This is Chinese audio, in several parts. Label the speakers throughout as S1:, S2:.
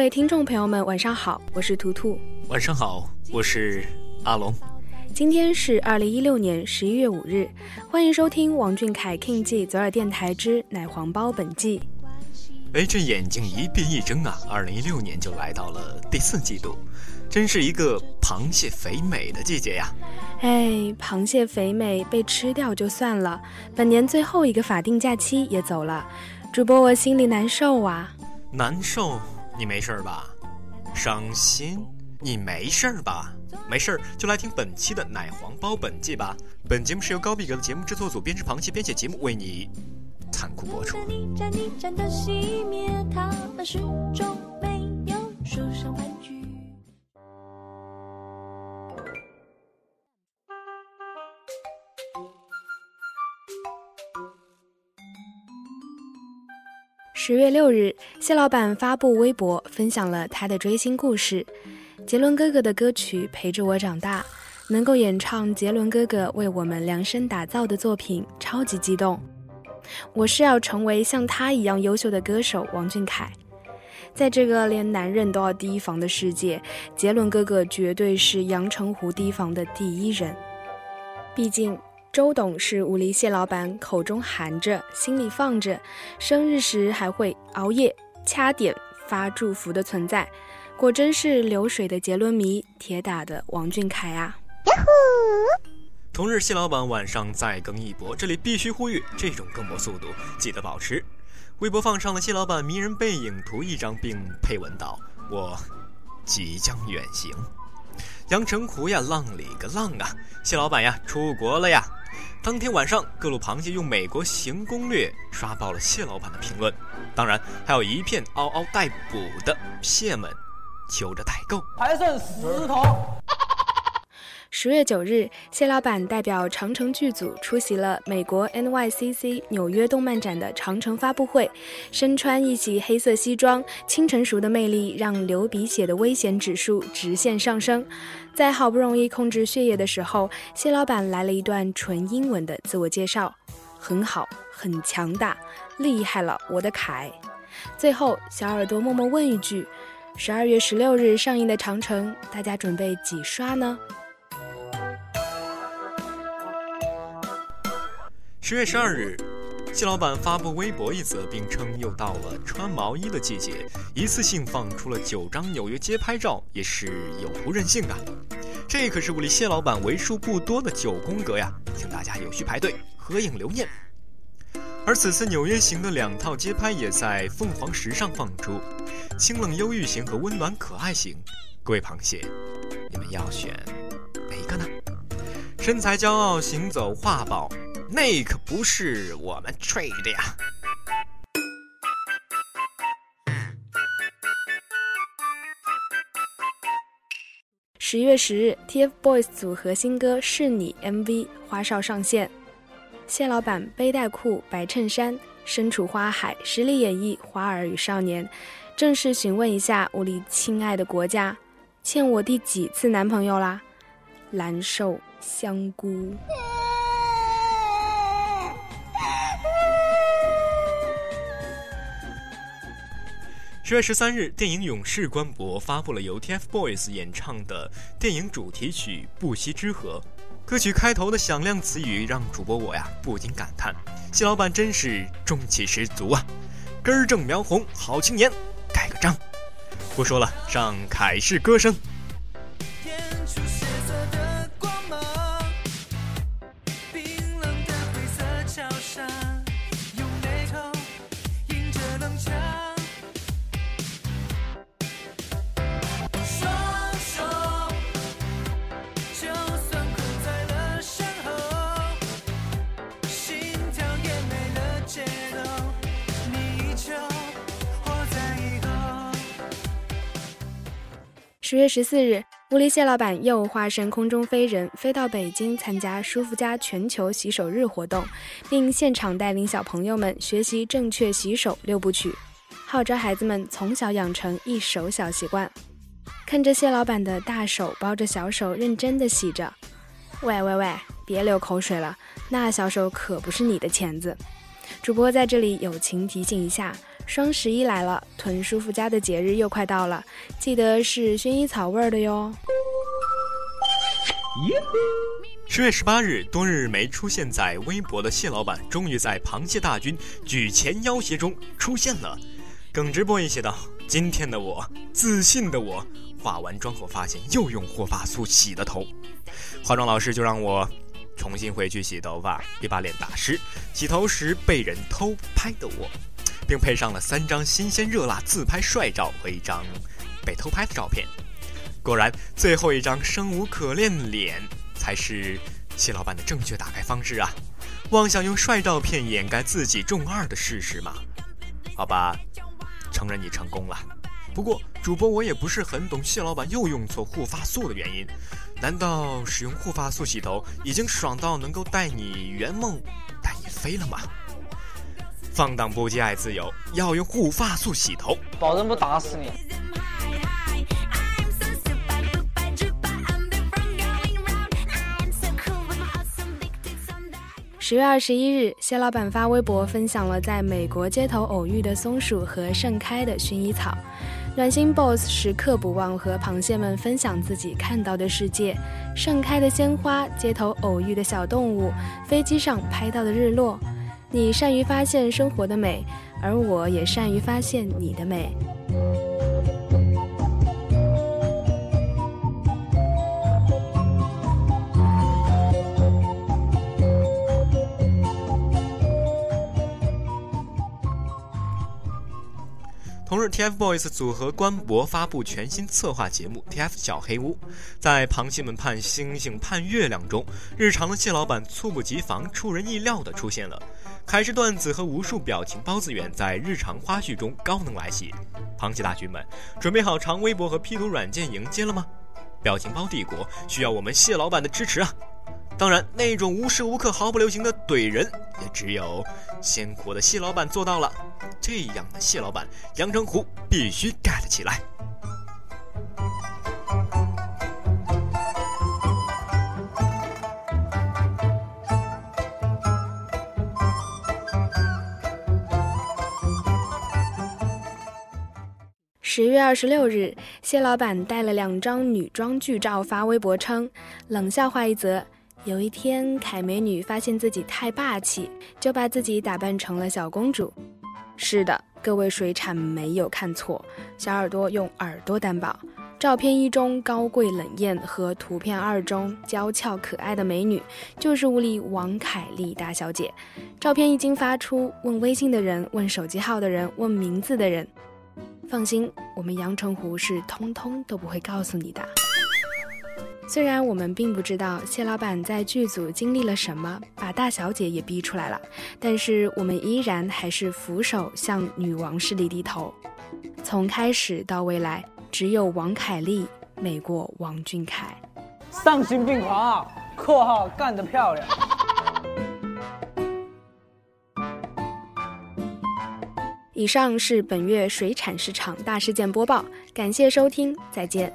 S1: 位听众朋友们，晚上好，我是图图。
S2: 晚上好，我是阿龙。
S1: 今天是二零一六年十一月五日，欢迎收听王俊凯 King G 左耳电台之奶黄包本季。
S2: 哎，这眼睛一闭一睁啊，二零一六年就来到了第四季度，真是一个螃蟹肥美的季节呀！
S1: 哎，螃蟹肥美被吃掉就算了，本年最后一个法定假期也走了，主播我心里难受啊！
S2: 难受。你没事吧？伤心？你没事吧？没事就来听本期的奶黄包本季吧。本节目是由高逼格的节目制作组编织螃蟹编写节目为你残酷播出。
S1: 十月六日，谢老板发布微博，分享了他的追星故事。杰伦哥哥的歌曲陪着我长大，能够演唱杰伦哥哥为我们量身打造的作品，超级激动。我是要成为像他一样优秀的歌手王俊凯。在这个连男人都要提防的世界，杰伦哥哥绝对是阳澄湖提防的第一人。毕竟。周董是武力蟹老板口中含着，心里放着，生日时还会熬夜掐点发祝福的存在，果真是流水的杰伦迷，铁打的王俊凯啊！呀
S2: 呼！同日，蟹老板晚上再更一波，这里必须呼吁，这种更博速度记得保持。微博放上了蟹老板迷人背影图一张，并配文道：“我即将远行，阳澄湖呀，浪里个浪啊！蟹老板呀，出国了呀！”当天晚上，各路螃蟹用美国行攻略刷爆了蟹老板的评论，当然还有一片嗷嗷待哺的蟹们求着代购，
S3: 还剩十头。
S1: 十月九日，谢老板代表长城剧组出席了美国 NYCC 纽约动漫展的长城发布会。身穿一袭黑色西装，清成熟的魅力让流鼻血的危险指数直线上升。在好不容易控制血液的时候，谢老板来了一段纯英文的自我介绍：“很好，很强大，厉害了，我的凯。”最后，小耳朵默默问一句：“十二月十六日上映的长城，大家准备几刷呢？”
S2: 十月十二日，蟹老板发布微博一则，并称又到了穿毛衣的季节，一次性放出了九张纽约街拍照，也是有图任性啊！这可是我离蟹老板为数不多的九宫格呀，请大家有序排队合影留念。而此次纽约行的两套街拍也在凤凰时尚放出，清冷忧郁型和温暖可爱型。各位螃蟹，你们要选哪一个呢？身材骄傲，行走画报。那可不是我们吹的呀！
S1: 十月十日，TFBOYS 组合新歌《是你》MV 花少上线，谢老板背带裤、白衬衫，身处花海，实力演绎《花儿与少年》。正式询问一下我的亲爱的国家，欠我第几次男朋友啦？蓝瘦香菇。
S2: 十月十三日，电影《勇士》官博发布了由 TFBOYS 演唱的电影主题曲《不息之河》。歌曲开头的响亮词语让主播我呀不禁感叹：谢老板真是中气十足啊！根正苗红，好青年，盖个章。不说了，上凯式歌声。
S1: 十月十四日，乌力蟹老板又化身空中飞人，飞到北京参加舒肤佳全球洗手日活动，并现场带领小朋友们学习正确洗手六部曲，号召孩子们从小养成一手小习惯。看着蟹老板的大手包着小手，认真的洗着。喂喂喂，别流口水了，那小手可不是你的钳子。主播在这里友情提醒一下。双十一来了，囤舒肤佳的节日又快到了，记得是薰衣草味儿的哟。
S2: 十月十八日，多日没出现在微博的蟹老板，终于在螃蟹大军举前要挟中出现了。耿直播一写道：“今天的我，自信的我，化完妆后发现又用护发素洗的头，化妆老师就让我重新回去洗头发，别把脸打湿。洗头时被人偷拍的我。”并配上了三张新鲜热辣自拍帅照和一张被偷拍的照片。果然，最后一张生无可恋脸才是谢老板的正确打开方式啊！妄想用帅照片掩盖自己中二的事实吗？好吧，承认你成功了。不过，主播我也不是很懂谢老板又用错护发素的原因。难道使用护发素洗头已经爽到能够带你圆梦、带你飞了吗？放荡不羁爱自由，要用护发素洗头，
S3: 保证不打死你。
S1: 十月二十一日，谢老板发微博分享了在美国街头偶遇的松鼠和盛开的薰衣草。暖心 BOSS 时刻不忘和螃蟹们分享自己看到的世界：盛开的鲜花，街头偶遇的小动物，飞机上拍到的日落。你善于发现生活的美，而我也善于发现你的美。
S2: 同日，TFBOYS 组合官博发布全新策划节目《TF 小黑屋》。在螃蟹们盼星星盼月亮中，日常的蟹老板猝不及防、出人意料地出现了。还是段子和无数表情包资源在日常花絮中高能来袭，螃蟹大军们准备好长微博和 P 图软件迎接了吗？表情包帝国需要我们蟹老板的支持啊！当然，那种无时无刻毫不留情的怼人，也只有鲜活的蟹老板做到了。这样的蟹老板，阳澄湖必须盖了起来。
S1: 十月二十六日，谢老板带了两张女装剧照发微博称：“冷笑话一则。有一天，凯美女发现自己太霸气，就把自己打扮成了小公主。是的，各位水产没有看错，小耳朵用耳朵担保。照片一中高贵冷艳和图片二中娇俏可爱的美女，就是屋里王凯丽大小姐。照片一经发出，问微信的人，问手机号的人，问名字的人。”放心，我们阳澄湖是通通都不会告诉你的。虽然我们并不知道谢老板在剧组经历了什么，把大小姐也逼出来了，但是我们依然还是俯首向女王势力低头。从开始到未来，只有王凯丽美过王俊凯。
S3: 丧心病狂啊！（括号干得漂亮。）
S1: 以上是本月水产市场大事件播报，感谢收听，再见。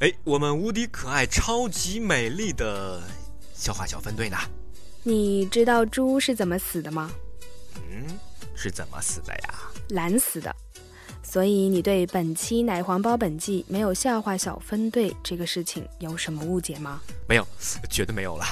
S2: 哎，我们无敌可爱、超级美丽的笑话小分队呢？
S1: 你知道猪是怎么死的吗？
S2: 嗯，是怎么死的呀？
S1: 懒死的。所以你对本期奶黄包本季没有笑话小分队这个事情有什么误解吗？
S2: 没有，绝对没有了。